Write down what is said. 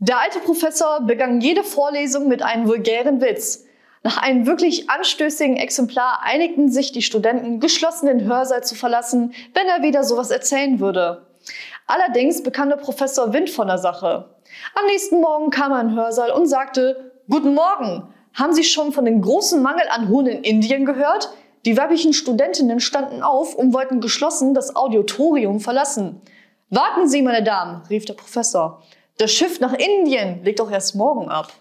Der alte Professor begann jede Vorlesung mit einem vulgären Witz. Nach einem wirklich anstößigen Exemplar einigten sich die Studenten, geschlossen den Hörsaal zu verlassen, wenn er wieder sowas erzählen würde. Allerdings bekam der Professor Wind von der Sache. Am nächsten Morgen kam er in den Hörsaal und sagte, Guten Morgen! Haben Sie schon von dem großen Mangel an Huhn in Indien gehört? Die weiblichen Studentinnen standen auf und wollten geschlossen das Auditorium verlassen. Warten Sie, meine Damen, rief der Professor. Das Schiff nach Indien legt doch erst morgen ab.